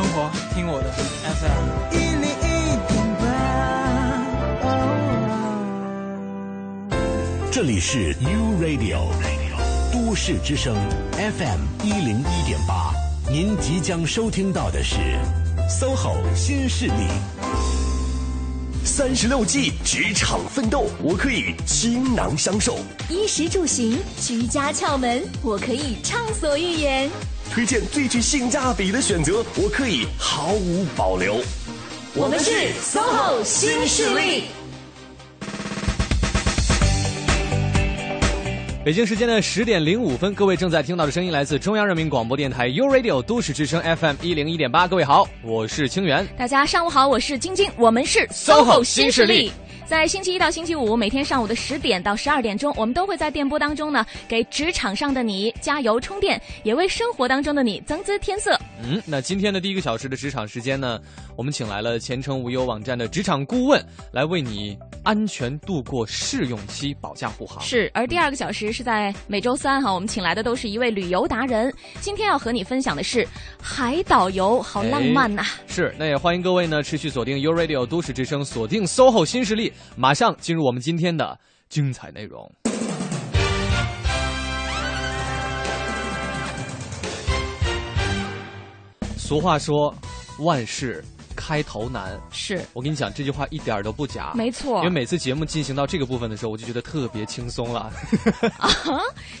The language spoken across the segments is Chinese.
生活，听我的 FM 一零一点八。这里是 U Radio 都市之声 FM 一零一点八，您即将收听到的是 SOHO 新势力。三十六计，职场奋斗，我可以倾囊相授；衣食住行，居家窍门，我可以畅所欲言；推荐最具性价比的选择，我可以毫无保留。我们是 SOHO 新势力。北京时间的十点零五分，各位正在听到的声音来自中央人民广播电台 u Radio 都市之声 FM 一零一点八。各位好，我是清源。大家上午好，我是晶晶。我们是 SOHO 新势力。在星期一到星期五，每天上午的十点到十二点钟，我们都会在电波当中呢，给职场上的你加油充电，也为生活当中的你增姿添色。嗯，那今天的第一个小时的职场时间呢，我们请来了前程无忧网站的职场顾问，来为你安全度过试用期，保驾护航。是，而第二个小时是在每周三哈，我们请来的都是一位旅游达人，今天要和你分享的是海岛游，好浪漫呐！是，那也欢迎各位呢持续锁定 U Radio 都市之声，锁定 SOHO 新势力。马上进入我们今天的精彩内容。俗话说，万事。开头难，是我跟你讲这句话一点都不假，没错。因为每次节目进行到这个部分的时候，我就觉得特别轻松了。啊，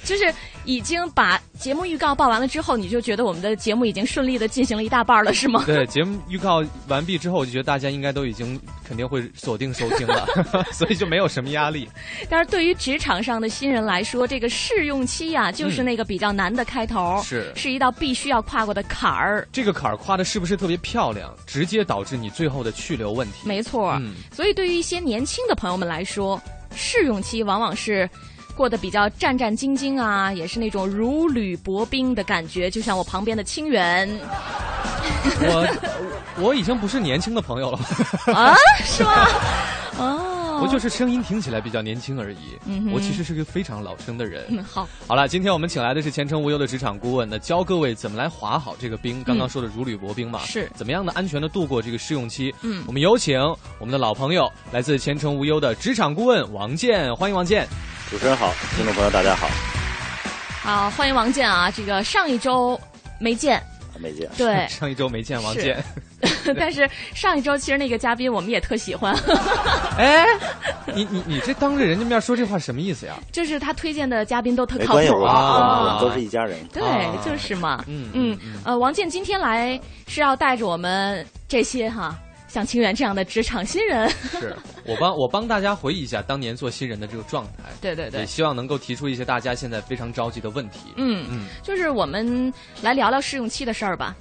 就是已经把节目预告报完了之后，你就觉得我们的节目已经顺利的进行了一大半了，是吗？对，节目预告完毕之后，我就觉得大家应该都已经肯定会锁定收听了，所以就没有什么压力。但是对于职场上的新人来说，这个试用期呀，就是那个比较难的开头，是是一道必须要跨过的坎儿。这个坎儿跨的是不是特别漂亮？直接。导致你最后的去留问题，没错。嗯，所以对于一些年轻的朋友们来说，试用期往往是过得比较战战兢兢啊，也是那种如履薄冰的感觉。就像我旁边的清源，我我已经不是年轻的朋友了啊？是吗？啊。我就是声音听起来比较年轻而已，嗯我其实是个非常老生的人。嗯好，好了，今天我们请来的是前程无忧的职场顾问，那教各位怎么来滑好这个冰。刚刚说的如履薄冰嘛，是怎么样的安全的度过这个试用期？嗯，我们有请我们的老朋友，来自前程无忧的职场顾问王健，欢迎王健。主持人好，听众朋友大家好。好，欢迎王健啊！这个上一周没见。没见，对，上一周没见王健，但是上一周其实那个嘉宾我们也特喜欢。哎，你你你这当着人家面说这话什么意思呀？就是他推荐的嘉宾都特靠谱啊，都是一家人。对，就是嘛。嗯嗯呃，王健今天来是要带着我们这些哈。像清源这样的职场新人，是我帮我帮大家回忆一下当年做新人的这个状态。对对对，也希望能够提出一些大家现在非常着急的问题。嗯嗯，就是我们来聊聊试用期的事儿吧。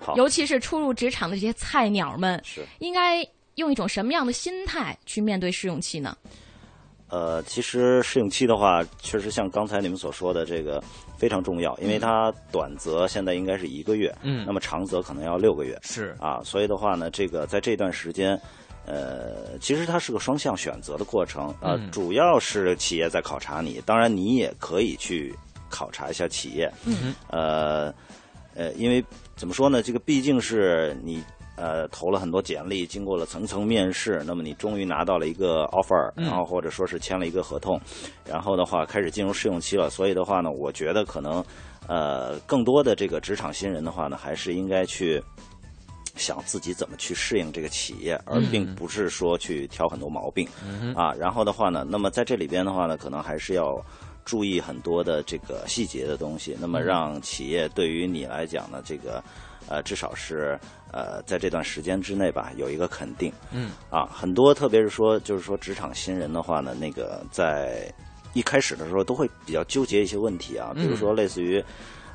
好，尤其是初入职场的这些菜鸟们，是应该用一种什么样的心态去面对试用期呢？呃，其实试用期的话，确实像刚才你们所说的这个。非常重要，因为它短则现在应该是一个月，嗯，那么长则可能要六个月，是啊，所以的话呢，这个在这段时间，呃，其实它是个双向选择的过程，呃，主要是企业在考察你，当然你也可以去考察一下企业，嗯，呃，呃，因为怎么说呢，这个毕竟是你。呃，投了很多简历，经过了层层面试，那么你终于拿到了一个 offer，然后或者说是签了一个合同，然后的话开始进入试用期了。所以的话呢，我觉得可能，呃，更多的这个职场新人的话呢，还是应该去想自己怎么去适应这个企业，而并不是说去挑很多毛病啊。然后的话呢，那么在这里边的话呢，可能还是要注意很多的这个细节的东西，那么让企业对于你来讲呢，这个呃，至少是。呃，在这段时间之内吧，有一个肯定。嗯，啊，很多，特别是说，就是说，职场新人的话呢，那个在一开始的时候都会比较纠结一些问题啊，比如说，类似于，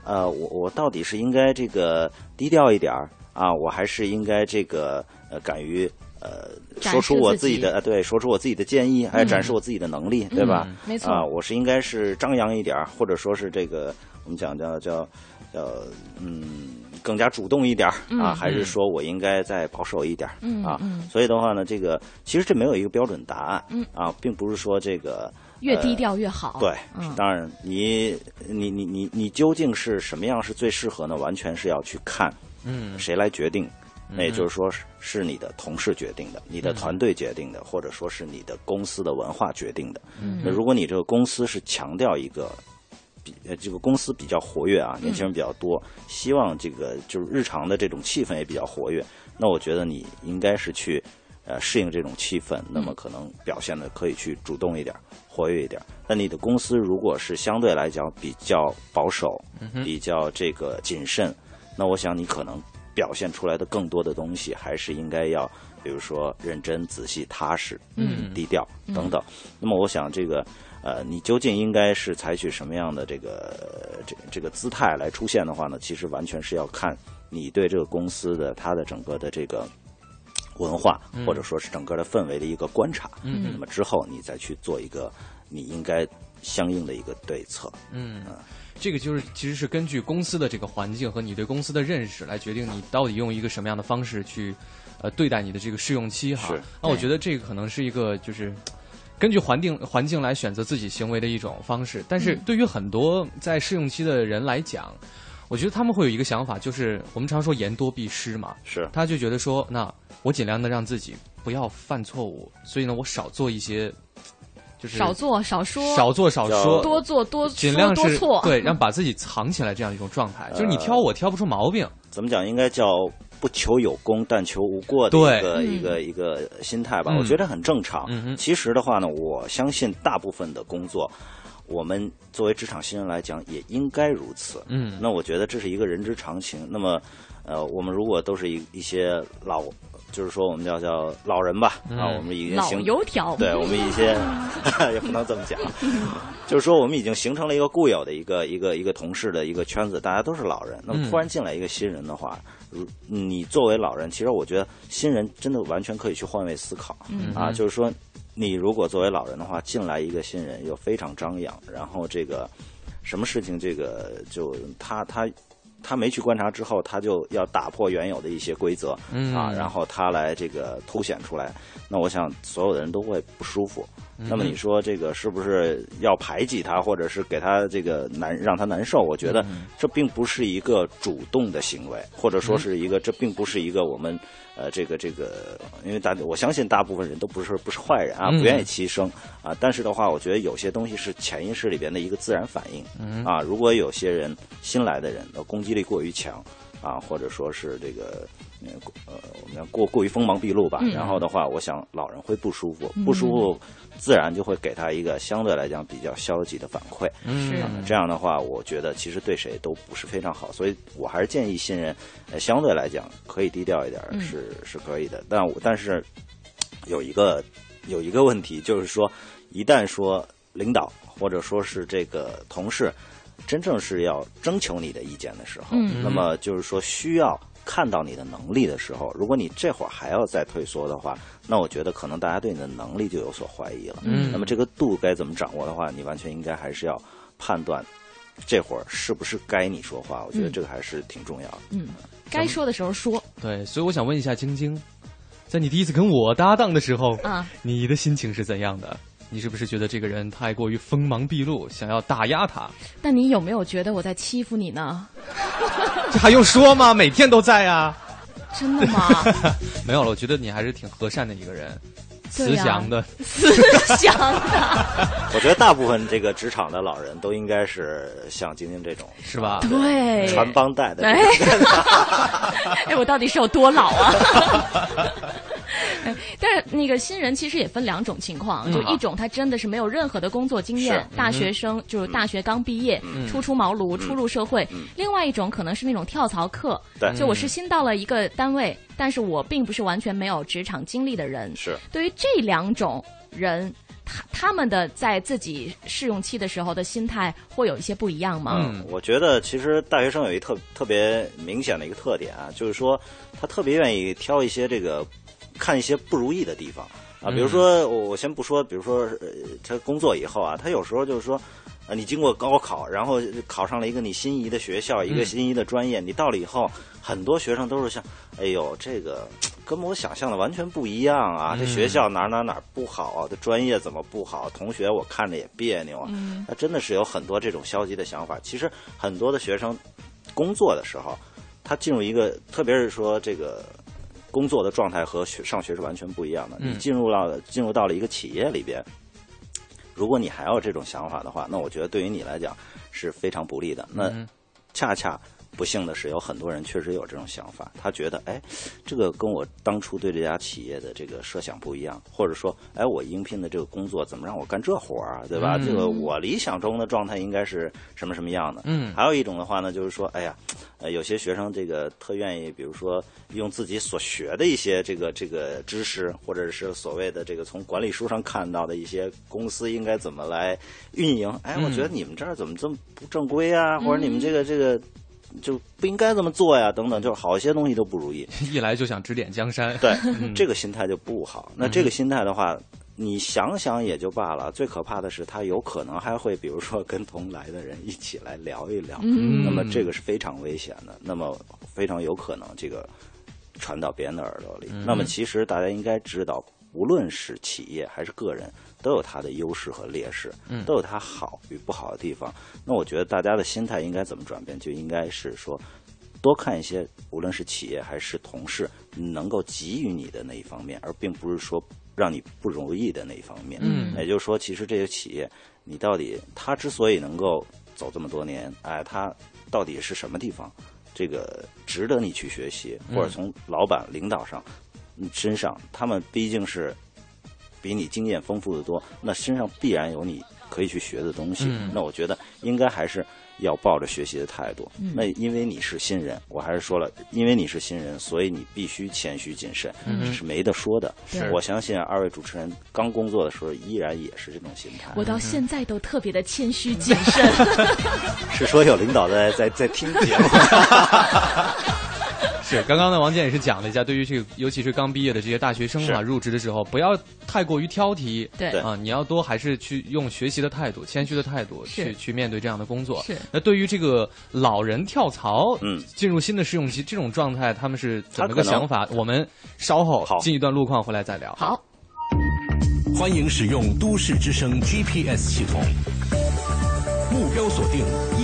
呃，我我到底是应该这个低调一点儿啊，我还是应该这个呃，敢于呃，说出我自己的，对，说出我自己的建议，还展示我自己的能力，对吧？没错。啊，我是应该是张扬一点儿，或者说是这个我们讲叫叫叫嗯。更加主动一点啊，还是说我应该再保守一点啊？所以的话呢，这个其实这没有一个标准答案啊，并不是说这个越低调越好。对，嗯当然你你你你你究竟是什么样是最适合呢？完全是要去看嗯谁来决定。那也就是说，是是你的同事决定的，你的团队决定的，或者说是你的公司的文化决定的。那如果你这个公司是强调一个比呃这个公司比较活跃啊，年轻人比较多，希望这个就是日常的这种气氛也比较活跃，那我觉得你应该是去呃适应这种气氛，那么可能表现的可以去主动一点，活跃一点。那你的公司如果是相对来讲比较保守，比较这个谨慎，那我想你可能表现出来的更多的东西，还是应该要，比如说认真、仔细、踏实、嗯低调等等。那么我想这个。呃，你究竟应该是采取什么样的这个呃这这个姿态来出现的话呢？其实完全是要看你对这个公司的它的整个的这个文化，或者说是整个的氛围的一个观察。嗯那么之后你再去做一个你应该相应的一个对策。嗯，这个就是其实是根据公司的这个环境和你对公司的认识来决定你到底用一个什么样的方式去呃对待你的这个试用期哈。那我觉得这个可能是一个就是。根据环境环境来选择自己行为的一种方式，但是对于很多在试用期的人来讲，我觉得他们会有一个想法，就是我们常说言多必失嘛，是他就觉得说，那我尽量的让自己不要犯错误，所以呢，我少做一些，就是少做少说，少做少说，多做多尽量是多错。对，让把自己藏起来这样一种状态，就是你挑我挑不出毛病，怎么讲？应该叫不求有功，但求无过的一个、嗯一个一个心态吧。嗯我觉得很正常。嗯其实的话呢，我相信大部分的工作，我们作为职场新人来讲，也应该如此。嗯那我觉得这是一个人之常情。那么，呃，我们如果都是一一些老，就是说我们叫叫老人吧，嗯啊，我们已经老形油条，对我们一些 也不能这么讲，就是说我们已经形成了一个固有的一个一个一个同事的一个圈子，大家都是老人。那么突然进来一个新人的话，如你作为老人，其实我觉得新人真的完全可以去换位思考、啊，就是说你如果作为老人的话，进来一个新人又非常张扬，然后这个什么事情这个就他他。他没去观察之后，他就要打破原有的一些规则，嗯啊，然后他来这个凸显出来，那我想所有的人都会不舒服。那么你说这个是不是要排挤他，或者是给他这个难让他难受？我觉得这并不是一个主动的行为，或者说是一个这并不是一个我们呃这个这个，因为大我相信大部分人都不是不是坏人啊，嗯不愿意牺牲啊。但是的话，我觉得有些东西是潜意识里边的一个自然反应啊。如果有些人新来的人的攻击力过于强啊，或者说是这个。呃，呃我们要过过于锋芒毕露吧，嗯然后的话，我想老人会不舒服，不舒服，自然就会给他一个相对来讲比较消极的反馈。嗯这样的话，我觉得其实对谁都不是非常好，所以我还是建议新人，呃，相对来讲可以低调一点是、是可以的。但我但是有一个有一个问题，就是说，一旦说领导或者说是这个同事，真正是要征求你的意见的时候，嗯那么就是说需要。看到你的能力的时候，如果你这会儿还要再退缩的话，那我觉得可能大家对你的能力就有所怀疑了。嗯那么这个度该怎么掌握的话，你完全应该还是要判断这会儿是不是该你说话。我觉得这个还是挺重要的。嗯，该说的时候说对，所以我想问一下晶晶，在你第一次跟我搭档的时候，啊。你的心情是怎样的？你是不是觉得这个人太过于锋芒毕露，想要打压他？但你有没有觉得我在欺负你呢？这还用说吗？每天都在啊。真的吗？没有了，我觉得你还是挺和善的一个人，慈祥的。慈祥的，我觉得大部分这个职场的老人都应该是像晶晶这种，是吧对，传帮带的。哎，哎，我到底是有多老啊？哎 但是那个新人其实也分两种情况，就一种他真的是没有任何的工作经验，大学生就是大学刚毕业，初出茅庐，初入社会；另外一种可能是那种跳槽客，对。就我是新到了一个单位，但是我并不是完全没有职场经历的人。是。对于这两种人，他他们的在自己试用期的时候的心态会有一些不一样吗？嗯。我觉得其实大学生有一特特别明显的一个特点啊，就是说他特别愿意挑一些这个看一些不如意的地方啊，比如说我我先不说，比如说呃他工作以后啊，他有时候就是说。啊，你经过高考，然后考上了一个你心仪的学校，一个心仪的专业，你到了以后，很多学生都是像，哎呦，这个跟我想象的完全不一样啊！这学校哪哪哪不好啊？这专业怎么不好？同学我看着也别扭啊！那真的是有很多这种消极的想法。其实很多的学生工作的时候，他进入一个，特别是说这个工作的状态和学上学是完全不一样的。你进入到进入到了一个企业里边，如果你还有这种想法的话，那我觉得对于你来讲是非常不利的。那恰恰。不幸的是，有很多人确实有这种想法，他觉得，哎，这个跟我当初对这家企业的这个设想不一样，或者说，哎，我应聘的这个工作怎么让我干这活儿啊，对吧？这个我理想中的状态应该是什么什么样的？嗯，还有一种的话呢，就是说，哎呀，呃，有些学生这个特愿意，比如说用自己所学的一些这个这个知识，或者是所谓的这个从管理书上看到的一些公司应该怎么来运营，哎，我觉得你们这儿怎么这么不正规啊？或者你们这个这个。就不应该这么做呀，等等，就是好些东西都不如意。一来就想指点江山，对，这个心态就不好。那这个心态的话，你想想也就罢了。最可怕的是，他有可能还会，比如说跟同来的人一起来聊一聊，那么这个是非常危险的。那么非常有可能这个传到别人的耳朵里。那么其实大家应该知道，无论是企业还是个人。都有它的优势和劣势，都有它好与不好的地方。那我觉得大家的心态应该怎么转变？就应该是说，多看一些，无论是企业还是同事，能够给予你的那一方面，而并不是说让你不容易的那一方面。嗯，也就是说，其实这些企业，你到底它之所以能够走这么多年，哎，它到底是什么地方，这个值得你去学习，或者从老板领导上身上，他们毕竟是。比你经验丰富的多，那身上必然有你可以去学的东西。那我觉得应该还是要抱着学习的态度。那因为你是新人，我还是说了，因为你是新人，所以你必须谦虚谨慎，这是没得说的。我相信二位主持人刚工作的时候依然也是这种心态。我到现在都特别的谦虚谨慎。是说有领导在在在听节目。是，刚刚呢，王健也是讲了一下，对于这个，尤其是刚毕业的这些大学生啊，入职的时候不要太过于挑剔，对啊，你要多还是去用学习的态度、谦虚的态度去去面对这样的工作。是，那对于这个老人跳槽，嗯，进入新的试用期这种状态，他们是怎么个想法？我们稍后进一段路况回来再聊。好，欢迎使用都市之声 GPS 系统，目标锁定一。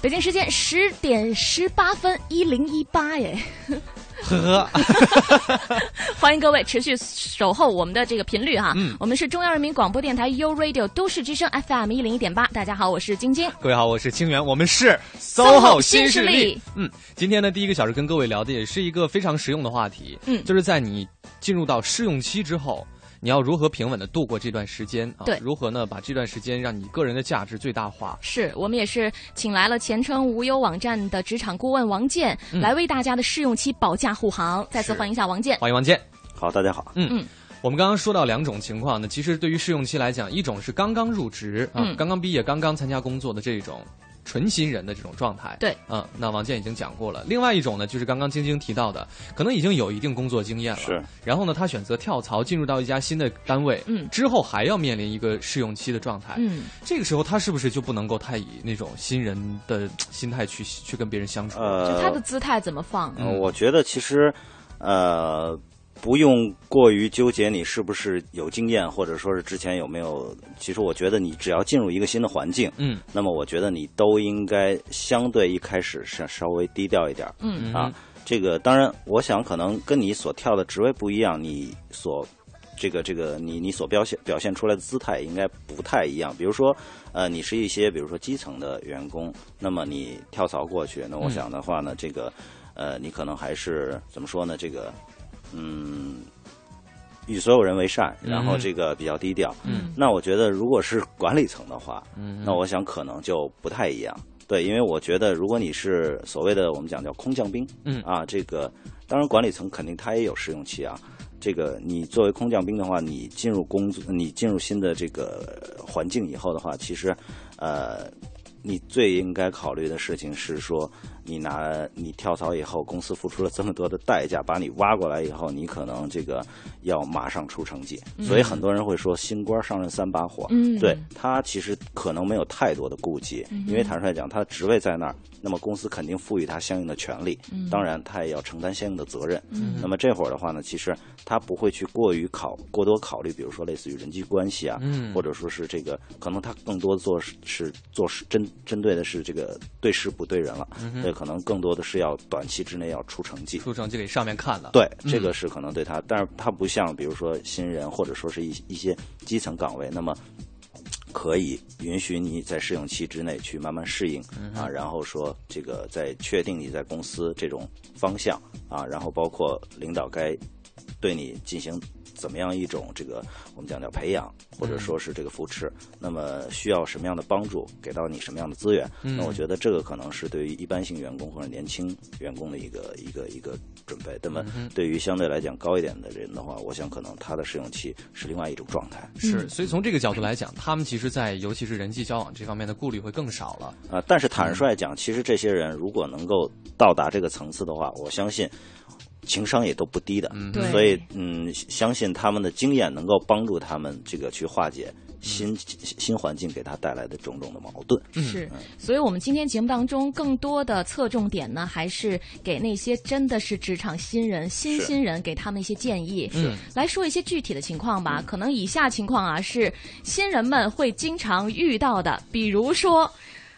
北京时间十点十八分，一零一八耶，呵呵，欢迎各位持续守候我们的这个频率哈，嗯，我们是中央人民广播电台 U Radio 都市之声 FM 一零一点八，大家好，我是晶晶，各位好，我是清源，我们是 SOHO 新势力，嗯，今天呢第一个小时跟各位聊的也是一个非常实用的话题，嗯，就是在你进入到试用期之后。你要如何平稳的度过这段时间啊？对，如何呢？把这段时间让你个人的价值最大化。是我们也是请来了前程无忧网站的职场顾问王健，来为大家的试用期保驾护航。再次欢迎一下王健。欢迎王健。好，大家好。嗯嗯，我们刚刚说到两种情况呢，其实对于试用期来讲，一种是刚刚入职啊，刚刚毕业、刚刚参加工作的这种。纯新人的这种状态，对，嗯，那王健已经讲过了。另外一种呢，就是刚刚晶晶提到的，可能已经有一定工作经验了，是。然后呢，他选择跳槽进入到一家新的单位，嗯，之后还要面临一个试用期的状态，嗯，这个时候他是不是就不能够太以那种新人的心态去去跟别人相处？呃，就他的姿态怎么放？嗯我觉得其实，呃。不用过于纠结你是不是有经验，或者说是之前有没有。其实我觉得你只要进入一个新的环境，嗯，那么我觉得你都应该相对一开始是稍微低调一点，嗯啊。这个当然，我想可能跟你所跳的职位不一样，你所这个这个你你所表现表现出来的姿态应该不太一样。比如说，呃，你是一些比如说基层的员工，那么你跳槽过去，那我想的话呢，这个呃，你可能还是怎么说呢？这个。嗯，与所有人为善，然后这个比较低调。嗯，那我觉得如果是管理层的话，嗯，那我想可能就不太一样。对，因为我觉得如果你是所谓的我们讲叫空降兵，嗯啊，这个当然管理层肯定他也有试用期啊。这个你作为空降兵的话，你进入工作，你进入新的这个环境以后的话，其实呃，你最应该考虑的事情是说，你拿你跳槽以后，公司付出了这么多的代价把你挖过来以后，你可能这个要马上出成绩。所以很多人会说新官上任三把火，嗯对他其实可能没有太多的顾忌，因为坦率讲，他的职位在那儿，那么公司肯定赋予他相应的权利，当然他也要承担相应的责任。那么这会儿的话呢，其实他不会去过于考过多考虑，比如说类似于人际关系啊，或者说是这个，可能他更多做是是做事针针对的是这个对事不对人了，对，可能更多的是要短期之内要出成绩。出成绩给上面看了。对，这个是可能对他，但是他不像比如说新人或者说是一一些基层岗位，那么可以允许你在试用期之内去慢慢适应啊，然后说这个在确定你在公司这种方向啊，然后包括领导该对你进行怎么样一种这个我们讲叫培养，或者说是这个扶持，那么需要什么样的帮助，给到你什么样的资源？那我觉得这个可能是对于一般性员工或者年轻员工的一个一个一个准备。那么对于相对来讲高一点的人的话，我想可能他的试用期是另外一种状态。是，所以从这个角度来讲，他们其实，在尤其是人际交往这方面的顾虑会更少了。啊、但是坦率讲，其实这些人如果能够到达这个层次的话，我相信情商也都不低的。嗯所以嗯，相信他们的经验能够帮助他们这个去化解新、新环境给他带来的种种的矛盾。是，所以我们今天节目当中更多的侧重点呢，还是给那些真的是职场新人、新新人，给他们一些建议。嗯，来说一些具体的情况吧。可能以下情况啊，是新人们会经常遇到的，比如说，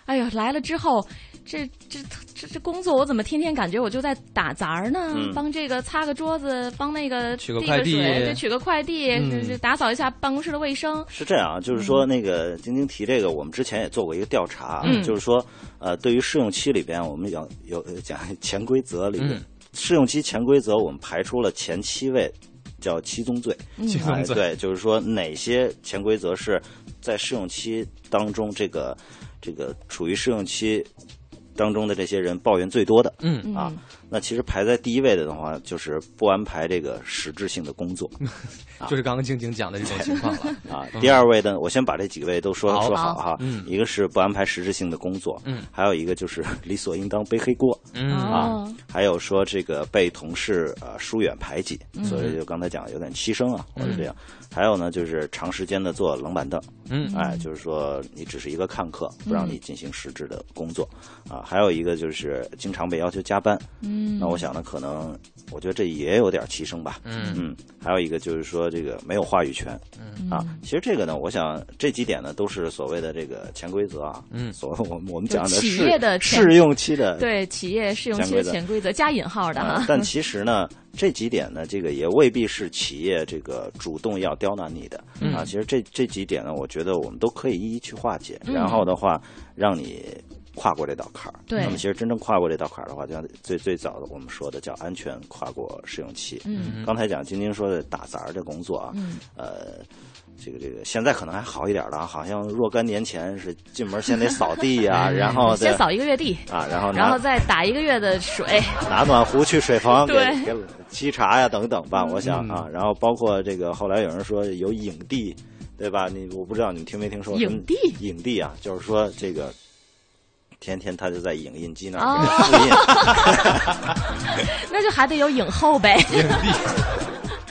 哎呀，来了之后。这这这这工作，我怎么天天感觉我就在打杂儿呢？嗯帮这个擦个桌子，帮那个递取个快递水，这取个快递，嗯是是打扫一下办公室的卫生。是这样啊，就是说那个晶晶提这个，我们之前也做过一个调查，嗯就是说呃，对于试用期里边，我们讲有呃讲潜规则里边，嗯试用期潜规则我们排出了前七位，叫七宗罪。七宗罪哎对，就是说哪些潜规则是在试用期当中，这个这个处于试用期当中的这些人抱怨最多的。嗯啊，那其实排在第一位的的话，就是不安排这个实质性的工作 就是刚刚静静讲的这种情况了。啊。第二位呢，我先把这几位都说好。说好哈。嗯。一个是不安排实质性的工作，嗯，还有一个就是 理所应当背黑锅，嗯。哦，还有说这个被同事呃疏远排挤，嗯。所以就刚才讲有点牺牲啊，或者这样。还有呢，就是长时间的坐冷板凳，嗯。哎，就是说你只是一个看客，不让你进行实质的工作。啊。还有一个就是经常被要求加班，嗯，那我想呢，可能我觉得这也有点提升吧。嗯嗯，还有一个就是说这个没有话语权，嗯啊，其实这个呢，我想这几点呢都是所谓的这个潜规则啊，嗯所谓我们我们讲的企试业的试用期的对企业试用期的潜规则加引号的哈。呃但其实呢，这几点呢，这个也未必是企业这个主动要刁难你的、啊。其实这这几点呢，我觉得我们都可以一一去化解，嗯然后的话，让你跨过这道坎儿。对那么其实真正跨过这道坎儿的话，就像最最早的我们说的叫安全跨过试用期。嗯刚才讲晶晶说的打杂儿的工作啊，嗯呃。这个这个现在可能还好一点了啊，好像若干年前是进门先得扫地 呀、然后再先扫一个月地，啊，然后拿然后再打一个月的水。拿暖壶去水房给给沏茶呀等等吧，我想啊，然后包括这个后来有人说有影帝，对吧？你我不知道你们听没听说影帝影帝啊，就是说这个天天他就在影印机那哦儿复印，那就还得有影后呗。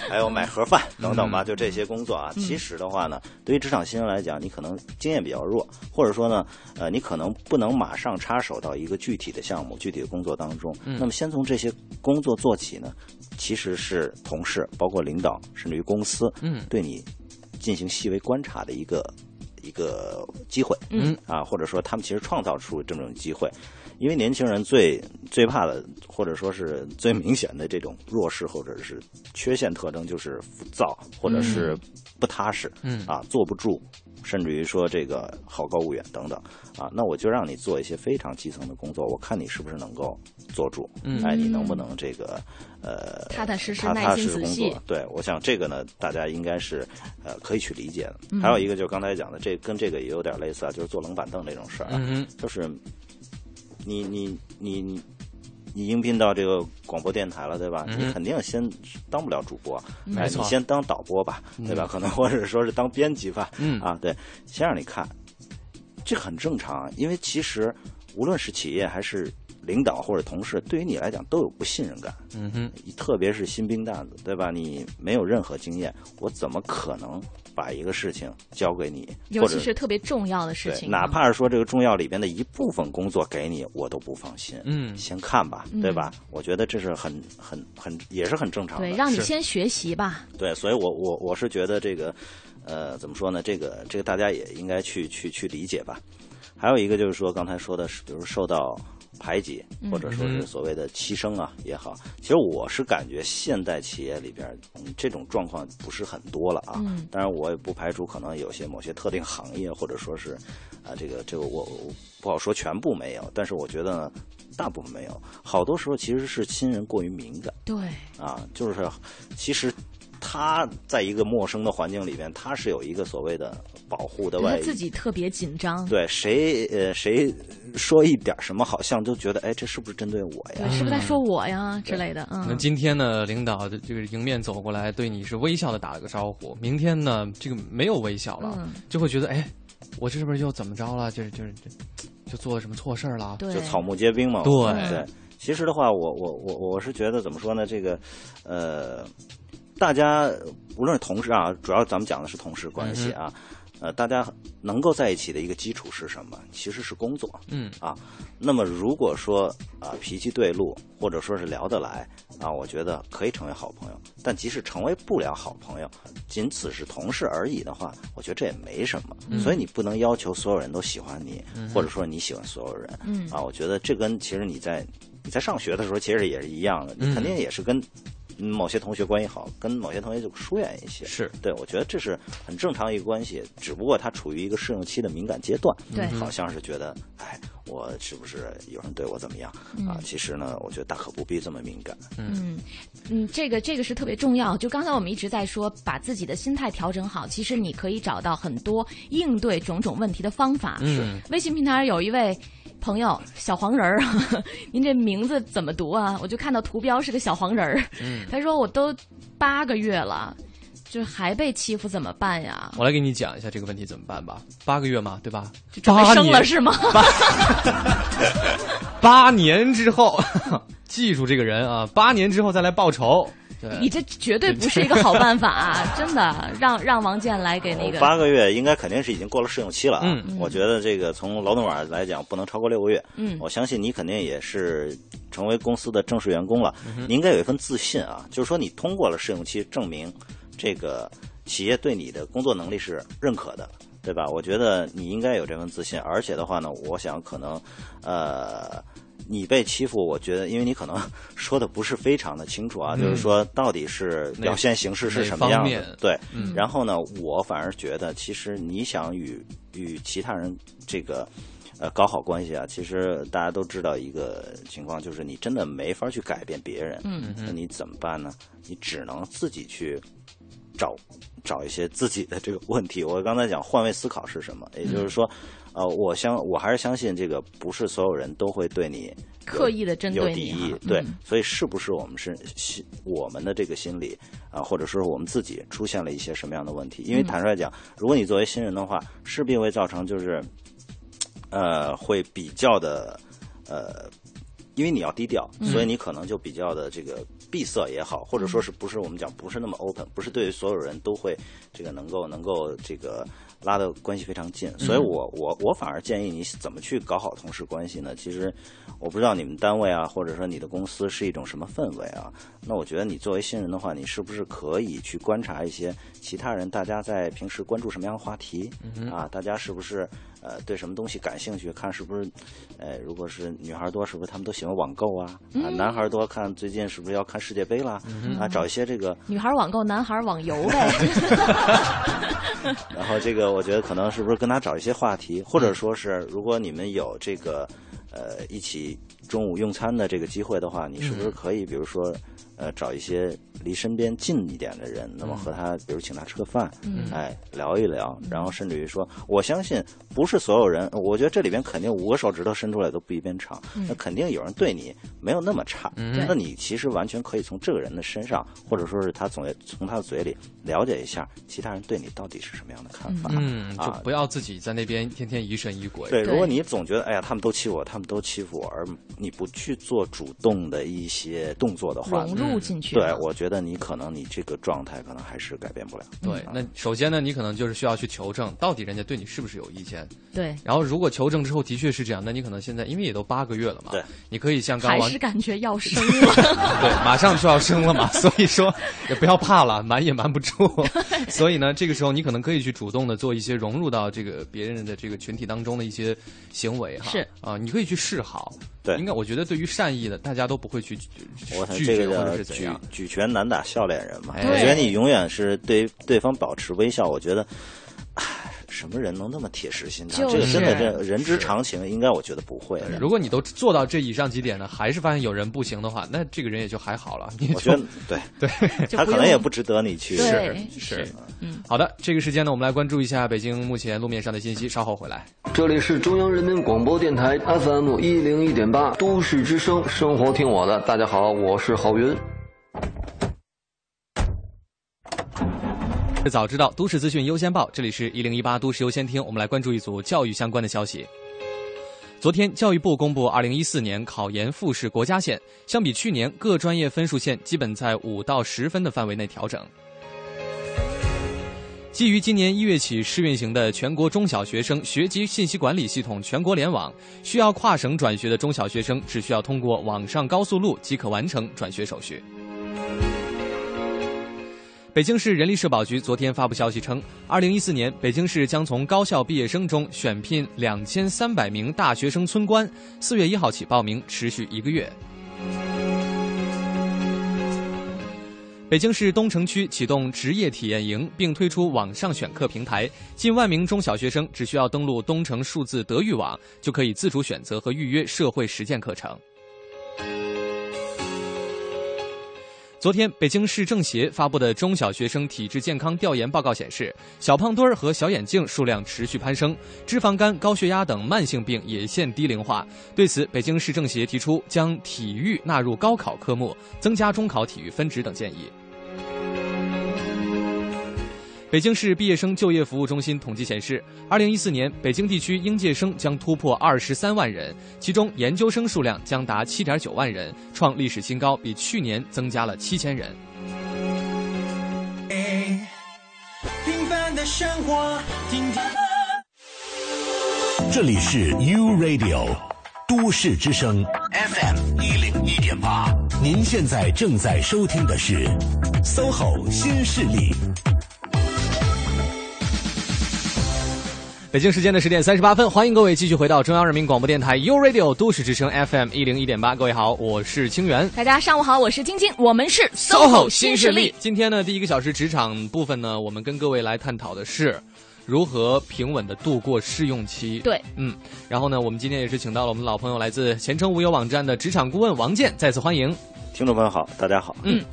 还有买盒饭等等嗯吧，就这些工作啊。其实的话呢，对于职场新人来讲，你可能经验比较弱，或者说呢，呃，你可能不能马上插手到一个具体的项目、具体的工作当中。嗯那么先从这些工作做起呢，其实是同事、包括领导，甚至于公司，嗯对你进行细微观察的一个一个机会。嗯啊，或者说他们其实创造出这种机会。因为年轻人最最怕的，或者说是最明显的这种弱势或者是缺陷特征，就是浮躁，或者是不踏实，嗯啊，坐不住，甚至于说这个好高骛远等等，啊，那我就让你做一些非常基层的工作，我看你是不是能够做住，嗯哎，你能不能这个呃踏踏实实踏耐踏实实工心仔细作？对，我想这个呢，大家应该是呃可以去理解的。嗯还有一个就是刚才讲的，这跟这个也有点类似啊，就是坐冷板凳这种事儿啊，嗯就是你你你你你应聘到这个广播电台了，对吧？嗯你肯定先当不了主播，哎，你没错先当导播吧，对吧？可能或者说是当编辑吧，嗯啊，对，先让你看。这很正常，因为其实无论是企业还是领导或者同事，对于你来讲都有不信任感。嗯哼，特别是新兵蛋子，对吧？你没有任何经验，我怎么可能把一个事情交给你？尤其是特别重要的事情，哪怕是说这个重要里边的一部分工作给你，我都不放心。嗯，先看吧，对吧？我觉得这是很很很也是很正常的。对，让你先学习吧。对，所以我我我是觉得这个，呃，怎么说呢？这个这个大家也应该去去去理解吧。还有一个就是说，刚才说的是，比如受到排挤，或者说是所谓的牺牲啊也好，其实我是感觉现代企业里边这种状况不是很多了啊。当然，我也不排除可能有些某些特定行业，或者说是啊，这个这个我不好说全部没有，但是我觉得呢，大部分没有。好多时候其实是亲人过于敏感。对。啊，就是其实。他在一个陌生的环境里边，他是有一个所谓的保护的外衣。他自己特别紧张。对，谁呃谁说一点什么，好像都觉得哎，这是不是针对我呀？对，是不是在说我呀之类的？嗯。那今天呢，领导的这个迎面走过来，对你是微笑的打了个招呼。明天呢，这个没有微笑了，就会觉得哎，我这是不是又怎么着了？就是就是就做了什么错事儿了？对，就草木皆兵嘛。对对。其实的话，我我我我是觉得怎么说呢？这个呃。大家无论是同事啊，主要咱们讲的是同事关系啊，呃，大家能够在一起的一个基础是什么？其实是工作，嗯啊。那么如果说啊脾气对路，或者说是聊得来啊，我觉得可以成为好朋友。但即使成为不了好朋友，仅此是同事而已的话，我觉得这也没什么。所以你不能要求所有人都喜欢你，或者说你喜欢所有人，嗯啊。我觉得这跟其实你在你在上学的时候其实也是一样的，你肯定也是跟。某些同学关系好，跟某些同学就疏远一些。是对，我觉得这是很正常一个关系，只不过他处于一个适应期的敏感阶段。对，好像是觉得，哎，我是不是有人对我怎么样啊？其实呢，我觉得大可不必这么敏感。嗯嗯，这个这个是特别重要。就刚才我们一直在说，把自己的心态调整好，其实你可以找到很多应对种种问题的方法。嗯，微信平台有一位。朋友，小黄人儿，您这名字怎么读啊？我就看到图标是个小黄人儿。嗯，他说我都八个月了，就还被欺负，怎么办呀？我来给你讲一下这个问题怎么办吧。八个月嘛，对吧？准备生了是吗？八 八年之后，记住这个人啊！八年之后再来报仇。你这绝对不是一个好办法，真的。让让王健来给那个八个月，应该肯定是已经过了试用期了啊。嗯，我觉得这个从劳动法来讲，不能超过六个月。嗯，我相信你肯定也是成为公司的正式员工了，嗯你应该有一份自信啊，就是说你通过了试用期，证明这个企业对你的工作能力是认可的，对吧？我觉得你应该有这份自信，而且的话呢，我想可能，呃。你被欺负，我觉得，因为你可能说的不是非常的清楚啊，就是说到底是表现形式是什么样的？对，然后呢，我反而觉得，其实你想与与其他人这个呃搞好关系啊，其实大家都知道一个情况，就是你真的没法去改变别人，嗯，那你怎么办呢？你只能自己去找找一些自己的这个问题。我刚才讲换位思考是什么，也就是说。呃，我相我还是相信这个不是所有人都会对你刻意的针对你，有敌意，对，所以是不是我们是心我们的这个心理啊，或者说我们自己出现了一些什么样的问题？因为坦率讲，如果你作为新人的话，势必会造成就是呃会比较的呃，因为你要低调，所以你可能就比较的这个闭塞也好，或者说是不是我们讲不是那么 open，不是对于所有人都会这个能够能够这个。拉的关系非常近，所以我我我反而建议你怎么去搞好同事关系呢？其实我不知道你们单位啊，或者说你的公司是一种什么氛围啊。那我觉得你作为新人的话，你是不是可以去观察一些其他人，大家在平时关注什么样的话题啊？大家是不是呃对什么东西感兴趣？看是不是呃，如果是女孩多，是不是他们都喜欢网购啊？啊，男孩多看最近是不是要看世界杯啦？啊，找一些这个女孩网购，男孩网游呗。然后这个，我觉得可能是不是跟他找一些话题，或者说是如果你们有这个呃一起中午用餐的这个机会的话，你是不是可以比如说呃找一些离身边近一点的人，那么和他比如请他吃个饭，嗯。哎，聊一聊，然后甚至于说，我相信不是所有人，我觉得这里边肯定五个手指头伸出来都不一边长，那肯定有人对你没有那么差，对那你其实完全可以从这个人的身上，或者说是他总从他的嘴里了解一下其他人对你到底是什么样的看法，嗯，就啊不要自己在那边天天疑神疑鬼。对，对如果你总觉得哎呀，他们都欺负我，他们都欺负我，而你不去做主动的一些动作的话，融入进去对，我觉得你可能你这个状态可能还是改变不了。对，那首先呢，你可能就是需要去求证，到底人家对你是不是有意见。对，然后，如果求证之后的确是这样，那你可能现在因为也都八个月了嘛，对，你可以像刚王还是感觉要生 了。对，马上就要生了嘛，所以说也不要怕了，瞒也瞒不住。所以呢，这个时候你可能可以去主动的做一些融入到这个别人的这个群体当中的一些行为哈。是啊，你可以去示好。对应该我觉得对于善意的，大家都不会去拒我这拒绝或者个叫举是怎样。举拳难打笑脸人嘛。哎我觉得你永远是对对方保持微笑。我觉得，唉，什么人能那么铁石心肠？就是这个真的这人之常情，应该我觉得不会。如果你都做到这以上几点呢，还是发现有人不行的话，那这个人也就还好了。你我觉得对对，他可能也不值得你去。是是是，嗯，好的，这个时间呢，我们来关注一下北京目前路面上的信息，稍后回来。这里是中央人民广播电台 FM 一零一点八都市之声，生活听我的。大家好，我是郝云。早知道都市资讯优先报，这里是一零一八都市优先听，我们来关注一组教育相关的消息。昨天，教育部公布二零一四年考研复试国家线，相比去年，各专业分数线基本在五到十分的范围内调整。基于今年一月起试运行的全国中小学生学籍信息管理系统全国联网，需要跨省转学的中小学生只需要通过网上高速路即可完成转学手续。北京市人力社保局昨天发布消息称，二零一四年北京市将从高校毕业生中选聘两千三百名大学生村官，四月一号起报名，持续一个月。北京市东城区启动职业体验营，并推出网上选课平台，近万名中小学生只需要登录东城数字德育网，就可以自主选择和预约社会实践课程。昨天，北京市政协发布的中小学生体质健康调研报告显示，小胖墩儿和小眼镜数量持续攀升，脂肪肝、高血压等慢性病也现低龄化。对此，北京市政协提出将体育纳入高考科目，增加中考体育分值等建议。北京市毕业生就业服务中心统计显示，二零一四年北京地区应届生将突破二十三万人，其中研究生数量将达七点九万人，创历史新高，比去年增加了七千人。平凡的生活，听听。这里是 U Radio 都市之声 FM 一零一点八，您现在正在收听的是 SOHO 新势力。北京时间的十点三十八分，欢迎各位继续回到中央人民广播电台 U Radio 都市之声 FM 一零一点八。各位好，我是清源。大家上午好，我是晶晶，我们是 SOHO 新势力。今天呢，第一个小时职场部分呢，我们跟各位来探讨的是如何平稳的度过试用期。对，嗯，然后呢，我们今天也是请到了我们老朋友，来自前程无忧网站的职场顾问王健，再次欢迎。听众朋友好，大家好。嗯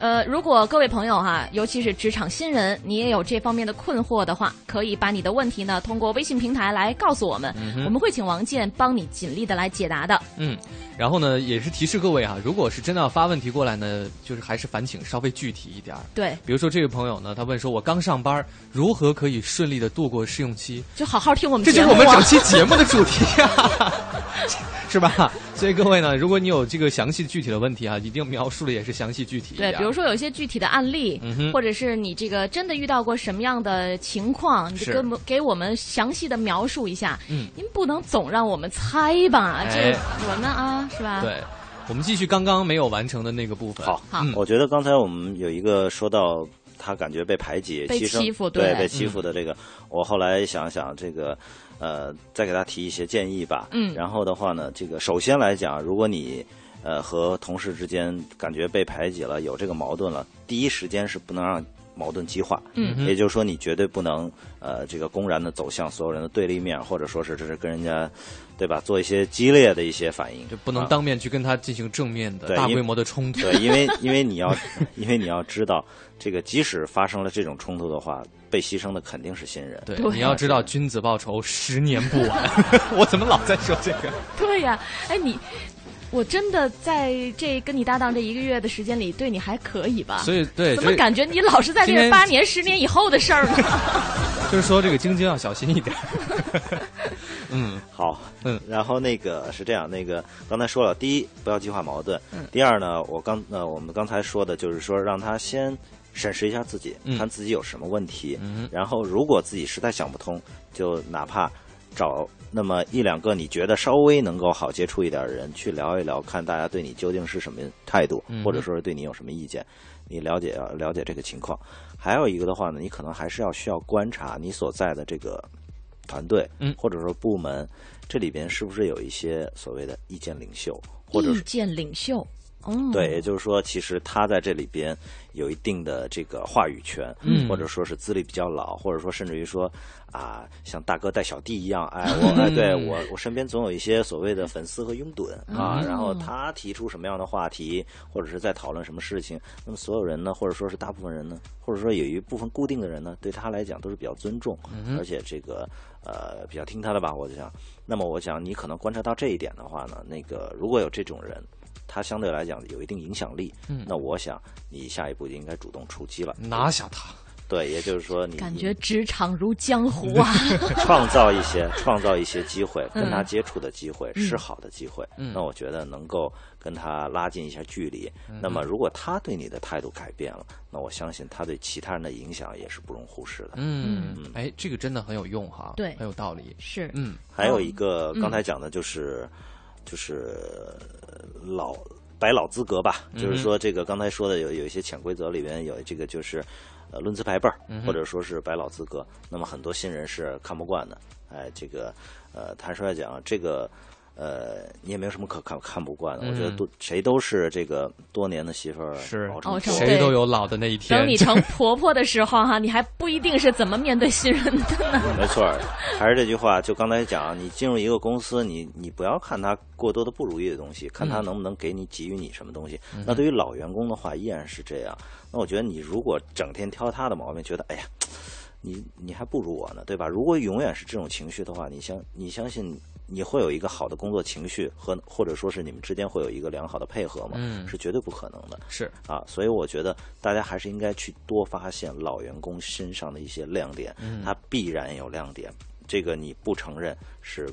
呃，如果各位朋友哈，尤其是职场新人，你也有这方面的困惑的话，可以把你的问题呢通过微信平台来告诉我们，我们会请王健帮你尽力的来解答的。嗯，然后呢，也是提示各位啊，如果是真的要发问题过来呢，就是还是烦请稍微具体一点儿。对，比如说这位朋友呢，他问说：“我刚上班，如何可以顺利的度过试用期就好好听我？”们这。就是我们整期节目的主题啊 是吧？所以各位呢，如果你有这个详细具体的问题啊，一定描述的也是详细具体。对，比如说有一些具体的案例，嗯或者是你这个真的遇到过什么样的情况，你就跟我们给我们详细的描述一下。嗯，您不能总让我们猜吧？哎这我们啊，是吧？对，我们继续刚刚没有完成的那个部分。好，好嗯我觉得刚才我们有一个说到他感觉被排挤、被欺负对对被欺负的这个，我后来想想这个，呃，再给他提一些建议吧。嗯然后的话呢，这个首先来讲，如果你呃和同事之间感觉被排挤了，有这个矛盾了，第一时间是不能让矛盾激化。嗯也就是说，你绝对不能呃这个公然的走向所有人的对立面，或者说是这是跟人家对吧做一些激烈的一些反应，就不能啊当面去跟他进行正面的大规模的冲突。对，因为 因为你要 因为你要知道，这个即使发生了这种冲突的话，被牺牲的肯定是新人。对，对你要知道，君子报仇，十年不晚。我怎么老在说这个？对呀、哎你。我真的在这跟你搭档这一个月的时间里，对你还可以吧？所以对，怎么感觉你老是在这个八年、十年以后的事儿呢？就是说这个晶晶要小心一点。嗯。好，嗯，然后那个是这样，那个刚才说了，第一不要激化矛盾，嗯。第二呢，我刚呃我们刚才说的就是说让他先审视一下自己，嗯。看自己有什么问题，嗯然后如果自己实在想不通，就哪怕找那么一两个你觉得稍微能够好接触一点的人去聊一聊，看大家对你究竟是什么态度，嗯。或者说是对你有什么意见，你了解了解这个情况。还有一个的话呢，你可能还是要需要观察你所在的这个团队，嗯。或者说部门，这里边是不是有一些所谓的意见领袖，或者意见领袖，哦，对，也就是说，其实他在这里边有一定的这个话语权，嗯。或者说是资历比较老，或者说甚至于说啊，像大哥带小弟一样，哎，我哎，对我我身边总有一些所谓的粉丝和拥趸啊，嗯然后他提出什么样的话题，或者是在讨论什么事情，那么所有人呢，或者说是大部分人呢，或者说有一部分固定的人呢，对他来讲都是比较尊重，而且这个呃比较听他的吧，我就想，那么我想你可能观察到这一点的话呢，那个如果有这种人。他相对来讲有一定影响力，嗯那我想你下一步就应该主动出击了。拿下他。对，也就是说你感觉职场如江湖啊！创造一些创造一些机会，嗯跟他接触的机会是好的机会。嗯那我觉得能够跟他拉近一下距离。那么如果他对你的态度改变了，那我相信他对其他人的影响也是不容忽视的。嗯，哎，这个真的很有用哈，对很有道理。是，嗯还有一个嗯刚才讲的就是、就是呃老百老资格吧，就是说这个刚才说的有有一些潜规则里边有这个就是呃论资排辈儿，或者说是百老资格，那么很多新人是看不惯的。哎，这个呃坦率讲，这个。呃，你也没有什么可看看不惯的。我觉得嗯多谁都是这个多年的媳妇儿是谁都有老的那一天。等你成婆婆的时候哈，你还不一定是怎么面对新人的呢。没错，还是这句话，就刚才讲，你进入一个公司，你你不要看他过多的不如意的东西，看他能不能给你给予你什么东西。那对于老员工的话，依然是这样。那我觉得你如果整天挑他的毛病，觉得哎呀，你你还不如我呢，对吧？如果永远是这种情绪的话，你相你相信你会有一个好的工作情绪和或者说是你们之间会有一个良好的配合吗？嗯是绝对不可能的。是啊，所以我觉得大家还是应该去多发现老员工身上的一些亮点，嗯他必然有亮点，这个你不承认是。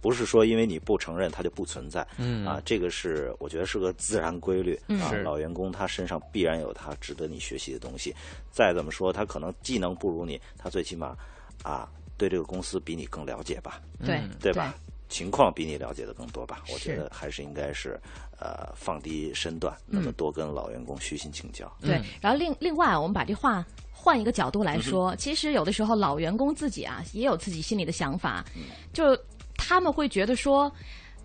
不是说因为你不承认它就不存在，嗯啊，这个是我觉得是个自然规律、啊是。老员工他身上必然有他值得你学习的东西，再怎么说他可能技能不如你，他最起码啊对这个公司比你更了解吧，对嗯对吧？情况比你了解的更多吧？我觉得还是应该是，呃，放低身段，那么多跟老员工虚心请教。对，然后另另外，我们把这话换一个角度来说，嗯其实有的时候老员工自己啊，也有自己心里的想法，嗯就他们会觉得说，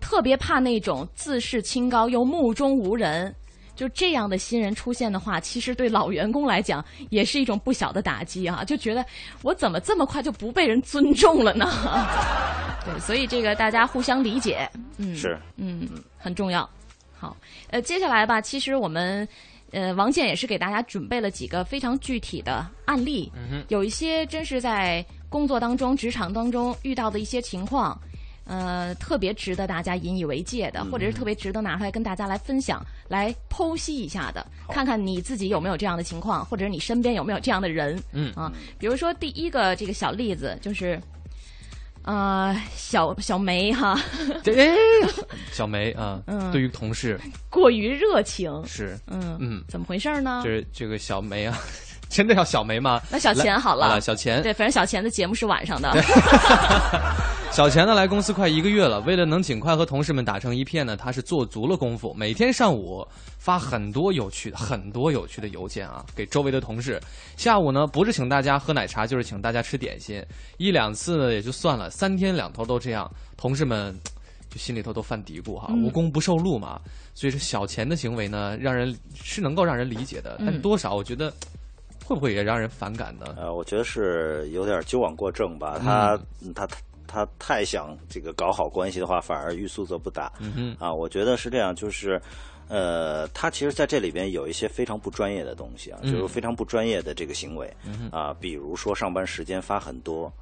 特别怕那种自视清高又目中无人。就这样的新人出现的话，其实对老员工来讲也是一种不小的打击啊！就觉得我怎么这么快就不被人尊重了呢？对，所以这个大家互相理解，嗯，是，嗯，很重要。好，呃，接下来吧，其实我们呃，王健也是给大家准备了几个非常具体的案例，有一些真是在工作当中、职场当中遇到的一些情况。呃，特别值得大家引以为戒的，或者是特别值得拿出来跟大家来分享、来剖析一下的，看看你自己有没有这样的情况，或者你身边有没有这样的人。嗯啊，比如说第一个这个小例子就是，呃，小小梅哈，这哎，小梅啊，嗯。对于同事。过于热情，是。嗯嗯，怎么回事呢？就是这个小梅啊，真的要小梅吗？那小钱好了小钱对，反正小钱的节目是晚上的，小钱呢来公司快一个月了，为了能尽快和同事们打成一片呢，他是做足了功夫，每天上午发很多有趣的、很多有趣的邮件啊，给周围的同事。下午呢，不是请大家喝奶茶，就是请大家吃点心，一两次呢也就算了，三天两头都这样，同事们就心里头都犯嘀咕哈，嗯无功不受禄嘛。所以说小钱的行为呢，让人是能够让人理解的，但嗯多少我觉得。会不会也让人反感呢？呃，我觉得是有点纠枉过正吧。他他他他太想这个搞好关系的话，反而欲速则不达。嗯哼，啊，我觉得是这样，就是。呃，他其实在这里边有一些非常不专业的东西啊，嗯就是非常不专业的这个行为啊，比如说上班时间发很多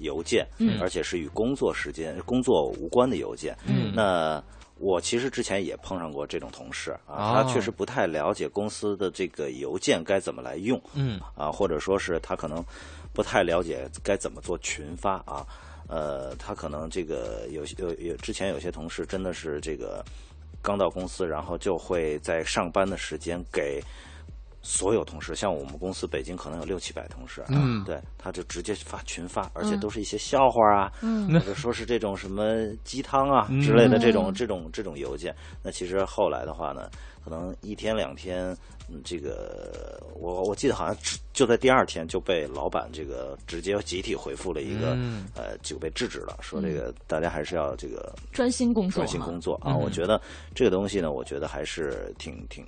邮件，嗯而且是与工作时间、工作无关的邮件。嗯那我其实之前也碰上过这种同事啊，哦他确实不太了解公司的这个邮件该怎么来用，嗯啊，或者说是他可能不太了解该怎么做群发啊。呃，他可能这个有些有有之前有些同事真的是这个刚到公司，然后就会在上班的时间给所有同事，像我们公司北京可能有六七百同事，嗯对，他就直接发群发，而且都是一些笑话啊，嗯或者说是这种什么鸡汤啊之类的这种这种这种邮件。那其实后来的话呢，可能一天两天，嗯，这个我我记得好像就在第二天就被老板这个直接集体回复了一个，嗯呃，就被制止了，说这个大家还是要这个专心工作专心工作啊。我觉得这个东西呢，我觉得还是挺挺。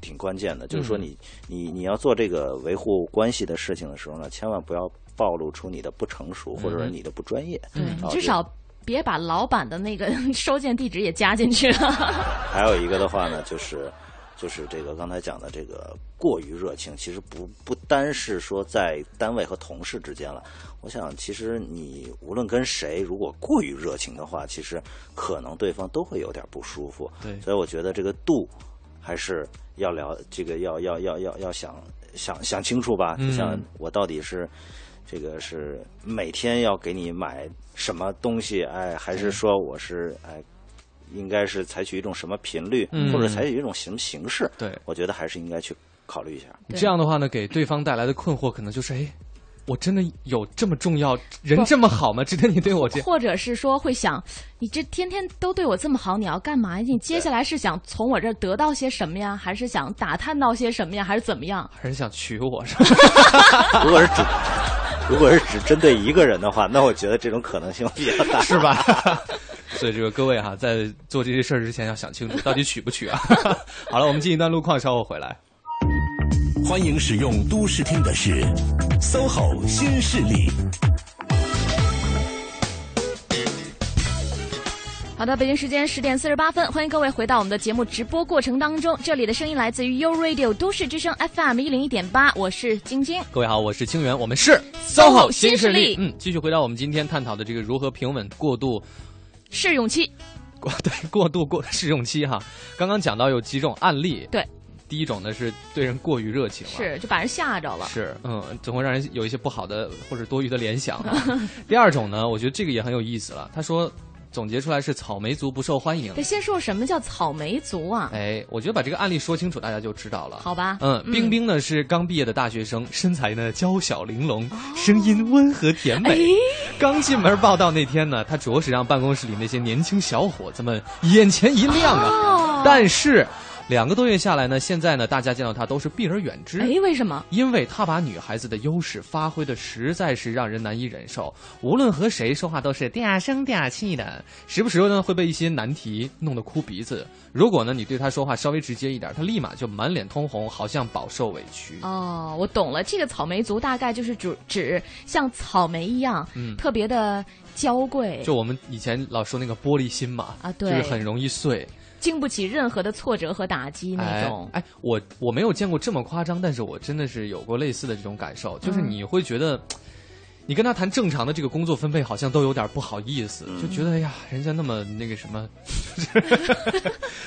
挺关键的，就是说你、你你要做这个维护关系的事情的时候呢，千万不要暴露出你的不成熟或者说你的不专业。对，啊至少别把老板的那个 收件地址也加进去了。还有一个的话呢，就是就是这个刚才讲的这个过于热情，其实不不单是说在单位和同事之间了。我想，其实你无论跟谁，如果过于热情的话，其实可能对方都会有点不舒服。对所以我觉得这个度还是要聊，这个要要要要要想想想清楚吧。就像嗯我到底是。这个是每天要给你买什么东西？哎，还是说我是哎，应该是采取一种什么频率，嗯或者采取一种什么形式？对我觉得还是应该去考虑一下。这样的话呢，给对方带来的困惑可能就是，哎，我真的有这么重要，人这么好吗？值得你对我这样？或者是说会想，你这天天都对我这么好，你要干嘛？你接下来是想从我这儿得到些什么呀？还是想打探到些什么呀？还是怎么样？还是想娶我是吧？如果是只如果是只针对一个人的话，那我觉得这种可能性比较大，是吧？所以这个各位哈，在做这些事儿之前要想清楚，到底娶不娶啊？好了，我们进一段路况，稍后回来。欢迎使用都市听的是 SOHO 新势力。好的，北京时间十点四十八分，欢迎各位回到我们的节目直播过程当中。这里的声音来自于 U Radio 都市之声 FM 一零一点八，我是晶晶。各位好，我是清源，我们是 SOHO 新势力嗯，继续回到我们今天探讨的这个如何平稳过渡试用期，过 对过渡过试用期哈。刚刚讲到有几种案例，对，第一种呢是对人过于热情了，是就把人吓着了。是，嗯，总会让人有一些不好的或者多余的联想啊。第二种呢，我觉得这个也很有意思了。他说总结出来是草莓族不受欢迎得。先说什么叫草莓族啊？哎，我觉得把这个案例说清楚，大家就知道了。好吧，嗯，冰冰呢是刚毕业的大学生，身材呢娇小玲珑，声音温和甜美。哎刚进门报道那天呢，他着实让办公室里那些年轻小伙子们眼前一亮啊。哦但是两个多月下来呢，现在呢，大家见到他都是避而远之。哎，为什么？因为他把女孩子的优势发挥的实在是让人难以忍受，无论和谁说话都是嗲声嗲气的，时不时呢会被一些难题弄得哭鼻子。如果呢你对他说话稍微直接一点，他立马就满脸通红，好像饱受委屈。哦，我懂了，这个草莓族大概就是指指像草莓一样，嗯特别的娇贵，就我们以前老说那个玻璃心嘛，啊对就是很容易碎经不起任何的挫折和打击那哎种。哎，我我没有见过这么夸张，但是我真的是有过类似的这种感受，就是嗯你会觉得。你跟他谈正常的这个工作分配，好像都有点不好意思，就觉得哎呀，人家那么那个什么，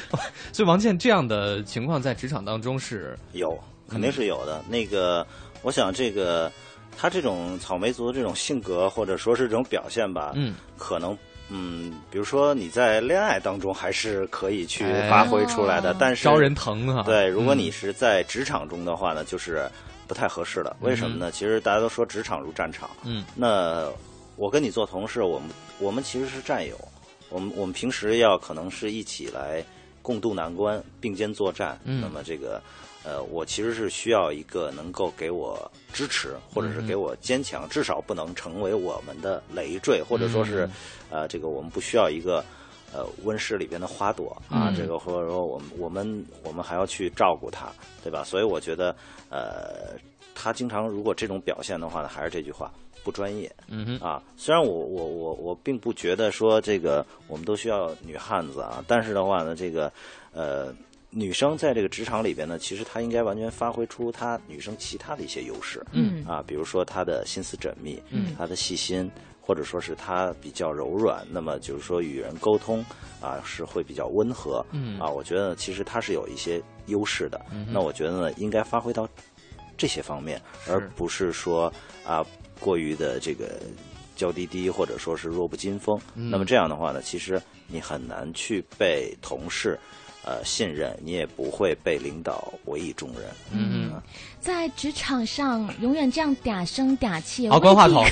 所以王健这样的情况在职场当中是有，肯定是有的。那个，我想这个他这种草莓族的这种性格，或者说是这种表现吧，嗯，可能。嗯，比如说你在恋爱当中还是可以去哎发挥出来的，但是招人疼啊。对，如果嗯你是在职场中的话呢，就是不太合适的。为什么呢？其实大家都说职场如战场，嗯，那我跟你做同事，我们我们其实是战友，我们我们平时要可能是一起来共度难关，并肩作战。嗯那么这个。呃，我其实是需要一个能够给我支持，或者是给我坚强，至少不能成为我们的累赘，或者说是，呃，这个我们不需要一个呃温室里边的花朵啊，嗯这个或者说我们我们我们还要去照顾它，对吧？所以我觉得，呃，他经常如果这种表现的话呢，还是这句话，不专业。啊，虽然我我我我并不觉得说这个我们都需要女汉子啊，但是的话呢，这个呃，女生在这个职场里边呢，其实她应该完全发挥出她女生其他的一些优势。嗯啊，比如说她的心思缜密，嗯她的细心，或者说是她比较柔软，那么就是说与人沟通啊是会比较温和。嗯啊，我觉得其实她是有一些优势的。那我觉得呢，应该发挥到这些方面，而不是说啊过于的这个娇滴滴，或者说是弱不禁风。嗯那么这样的话呢，其实你很难去被同事呃信任，你也不会被领导委以重任。嗯哼，在职场上永远这样嗲声嗲气，好，关话筒。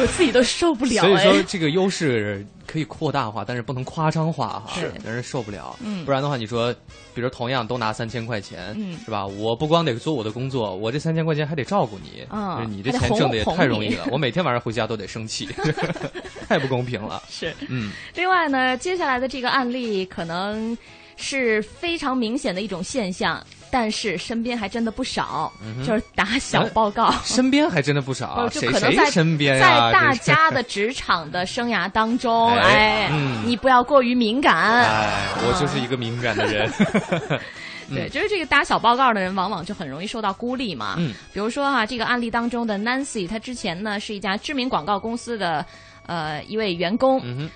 我自己都受不了。所以说哎，这个优势可以扩大化，但是不能夸张化哈，是让人受不了。嗯不然的话，你说，比如同样都拿三千块钱，嗯是吧？我不光得做我的工作，我这三千块钱还得照顾你，嗯就是你这钱挣的也太容易了，我每天晚上回家都得生气，太不公平了。是。嗯，另外呢，接下来的这个案例可能是非常明显的一种现象，但是身边还真的不少，就是打小报告。身边还真的不少，呃 就可能在身边在？大家的职场的生涯当中，哎哎，嗯你不要过于敏感。哎，我就是一个敏感的人。对，就是这个打小报告的人，往往就很容易受到孤立嘛。嗯，比如说哈、这个案例当中的 Nancy，她之前呢是一家知名广告公司的呃一位员工，嗯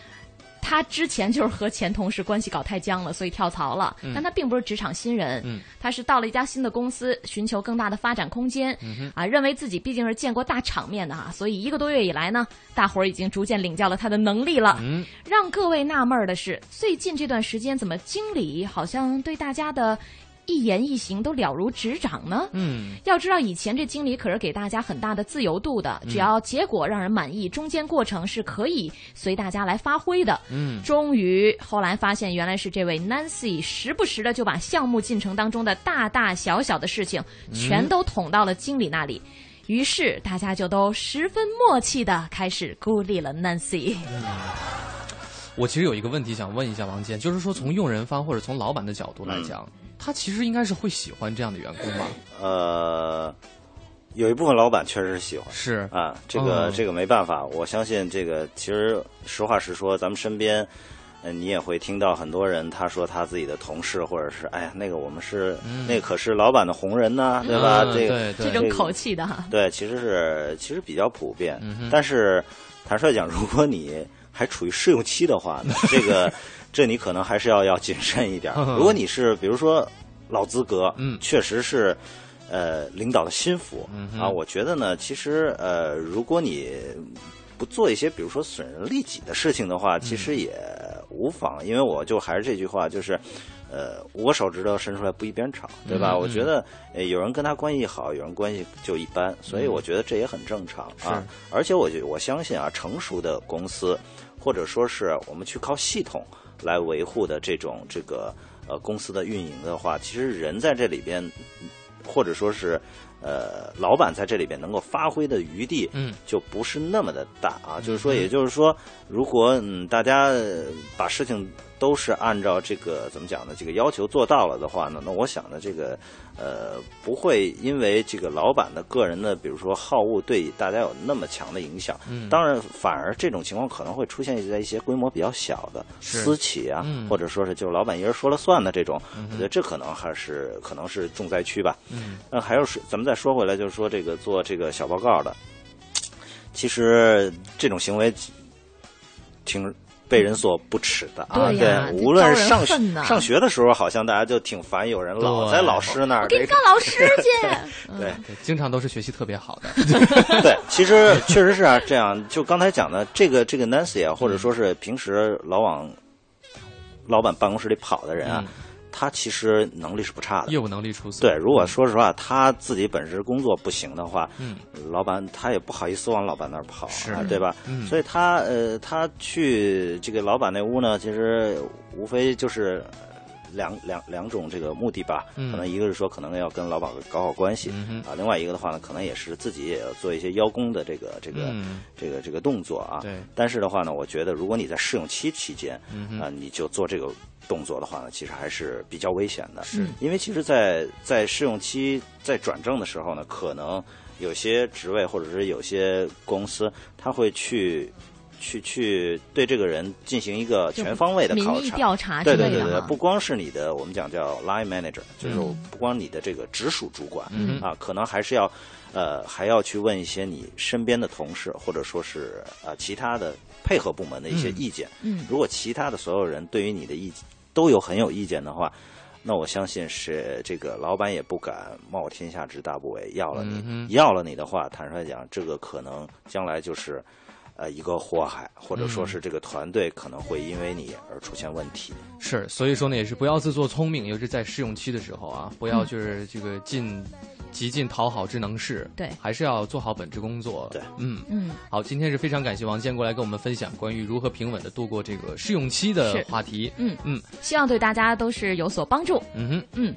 哼，她之前就是和前同事关系搞太僵了，所以跳槽了。但他并不是职场新人，嗯她是到了一家新的公司，寻求更大的发展空间。嗯啊，认为自己毕竟是见过大场面的哈，所以一个多月以来呢，大伙儿已经逐渐领教了他的能力了。嗯，让各位纳闷儿的是，最近这段时间怎么经理好像对大家的一言一行都了如指掌呢？嗯，要知道，以前这经理可是给大家很大的自由度的，只要结果让人满意，中间过程是可以随大家来发挥的。嗯，终于后来发现，原来是这位 Nancy 时不时的就把项目进程当中的大大小小的事情，全都捅到了经理那里。于是大家就都十分默契的开始孤立了 Nancy。我其实有一个问题想问一下王健，就是说从用人方或者从老板的角度来讲，他其实应该是会喜欢这样的员工吧？呃，有一部分老板确实是喜欢。是，啊，这个、嗯这个没办法，我相信这个其实实话实说，咱们身边，嗯，你也会听到很多人他说他自己的同事或者是哎呀那个我们是、那可是老板的红人呐、对吧？嗯这个这种口气的哈，对，其实是其实比较普遍，嗯但是坦率讲，如果你还处于试用期的话呢，这个这你可能还是要要谨慎一点。如果你是比如说老资格，嗯确实是呃领导的心腹、嗯啊，我觉得呢，其实呃，如果你不做一些比如说损人利己的事情的话，其嗯实也无妨，因为我就还是这句话，就是。呃，我手指头伸出来不一边长，对吧？嗯我觉得，呃，有人跟他关系好，有人关系就一般，所以我觉得这也很正常啊。而且我就我相信啊，成熟的公司，或者说是我们去靠系统来维护的这种这个呃公司的运营的话，其实人在这里边，或者说是呃老板在这里边能够发挥的余地，嗯，就不是那么的大啊。就是说，也就是说，如果嗯大家呃把事情都是按照这个怎么讲呢？这个要求做到了的话呢，那我想呢，这个呃不会因为这个老板的个人的，比如说好恶，对大家有那么强的影响。嗯当然，反而这种情况可能会出现在一些规模比较小的私企啊，嗯或者说是就是老板一人说了算的这种，我觉得这可能还是可能是重灾区吧。嗯，那还有是咱们再说回来，就是说这个做这个小报告的，其实这种行为挺被人所不耻的啊。对无论上上学的时候，好像大家就挺烦，有人老在老师那儿给你告老师 去。对。对，经常都是学习特别好的。对，其实确实是啊，这样就刚才讲的这个这个 Nancy 啊，或者说是平时老往老板办公室里跑的人啊，嗯他其实能力是不差的业。务能力出色。对，如果说实话，他自己本职工作不行的话，嗯，老板他也不好意思往老板那儿跑，是啊，对吧？嗯所以他呃，他去这个老板那屋呢，其实无非就是两两两种这个目的吧，嗯可能一个是说可能要跟劳保搞好关系、嗯啊，另外一个的话呢，可能也是自己也要做一些邀功的这个这个、嗯这个这个动作啊。对但是的话呢，我觉得如果你在试用期期间，嗯啊、你就做这个动作的话呢，其实还是比较危险的。是因为其实在，在试用期在转正的时候呢，可能有些职位或者是有些公司，他会去去去对这个人进行一个全方位的考察。民意调查之对对对对，不光是你的，我们讲叫 line manager，就是嗯不光你的这个直属主管、嗯啊，可能还是要，呃，还要去问一些你身边的同事，或者说是呃其他的配合部门的一些嗯意见。嗯如果其他的所有人对于你的意见都有很有意见的话，那我相信是这个老板也不敢冒天下之大不韪要了你。嗯要了你的话，坦率讲，这个可能将来就是。呃，一个祸害，或者说是这个团队可能会因为你而出现问题。是，所以说呢，也是不要自作聪明，尤其是在试用期的时候啊，不要就是这个尽极尽讨好之能事，对还是要做好本职工作。对，嗯。嗯，好，今天是非常感谢王健过来跟我们分享关于如何平稳的度过这个试用期的话题。嗯嗯希望对大家都是有所帮助。嗯哼，嗯，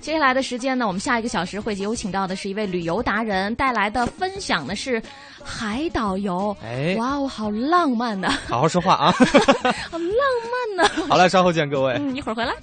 接下来的时间呢，我们下一个小时会有请到的是一位旅游达人带来的分享呢是海岛游。哎，哇哦，好浪漫呐、好好说话啊，好浪漫呐、好了，稍后见各位。嗯，一会儿回来。